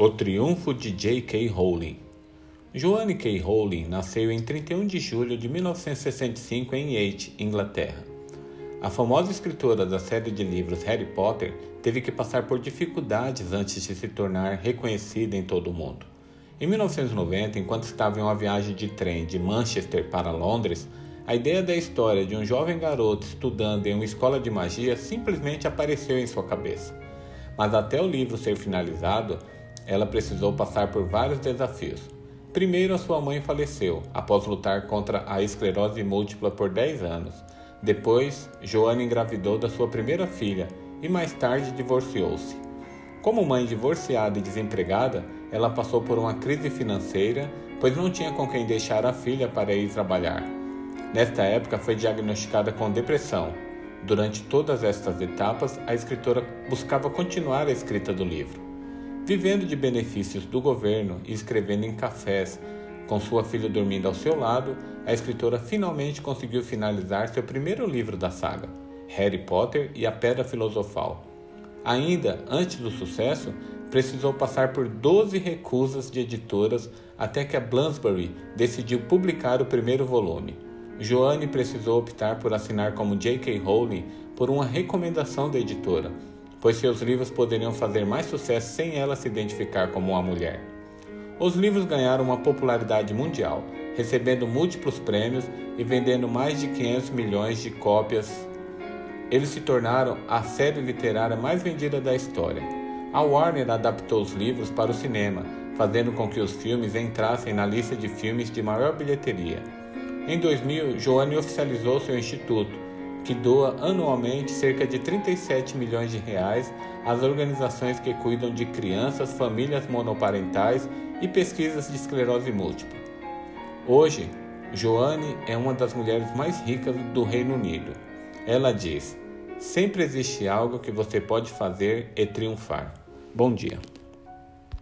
O triunfo de J.K. Rowling. Joanne K. Rowling nasceu em 31 de julho de 1965 em Yate, Inglaterra. A famosa escritora da série de livros Harry Potter teve que passar por dificuldades antes de se tornar reconhecida em todo o mundo. Em 1990, enquanto estava em uma viagem de trem de Manchester para Londres, a ideia da história de um jovem garoto estudando em uma escola de magia simplesmente apareceu em sua cabeça. Mas até o livro ser finalizado, ela precisou passar por vários desafios. Primeiro, a sua mãe faleceu após lutar contra a esclerose múltipla por 10 anos. Depois, Joana engravidou da sua primeira filha e mais tarde divorciou-se. Como mãe divorciada e desempregada, ela passou por uma crise financeira, pois não tinha com quem deixar a filha para ir trabalhar. Nesta época, foi diagnosticada com depressão. Durante todas estas etapas, a escritora buscava continuar a escrita do livro. Vivendo de benefícios do governo e escrevendo em cafés, com sua filha dormindo ao seu lado, a escritora finalmente conseguiu finalizar seu primeiro livro da saga, Harry Potter e a Pedra Filosofal. Ainda antes do sucesso, precisou passar por 12 recusas de editoras até que a Bloomsbury decidiu publicar o primeiro volume. Joanne precisou optar por assinar como J.K. Rowling por uma recomendação da editora, pois seus livros poderiam fazer mais sucesso sem ela se identificar como uma mulher. Os livros ganharam uma popularidade mundial, recebendo múltiplos prêmios e vendendo mais de 500 milhões de cópias. Eles se tornaram a série literária mais vendida da história. A Warner adaptou os livros para o cinema, fazendo com que os filmes entrassem na lista de filmes de maior bilheteria. Em 2000, Joanne oficializou seu instituto, que doa anualmente cerca de 37 milhões de reais às organizações que cuidam de crianças, famílias monoparentais e pesquisas de esclerose múltipla. Hoje, Joanne é uma das mulheres mais ricas do Reino Unido. Ela diz: Sempre existe algo que você pode fazer e triunfar. Bom dia.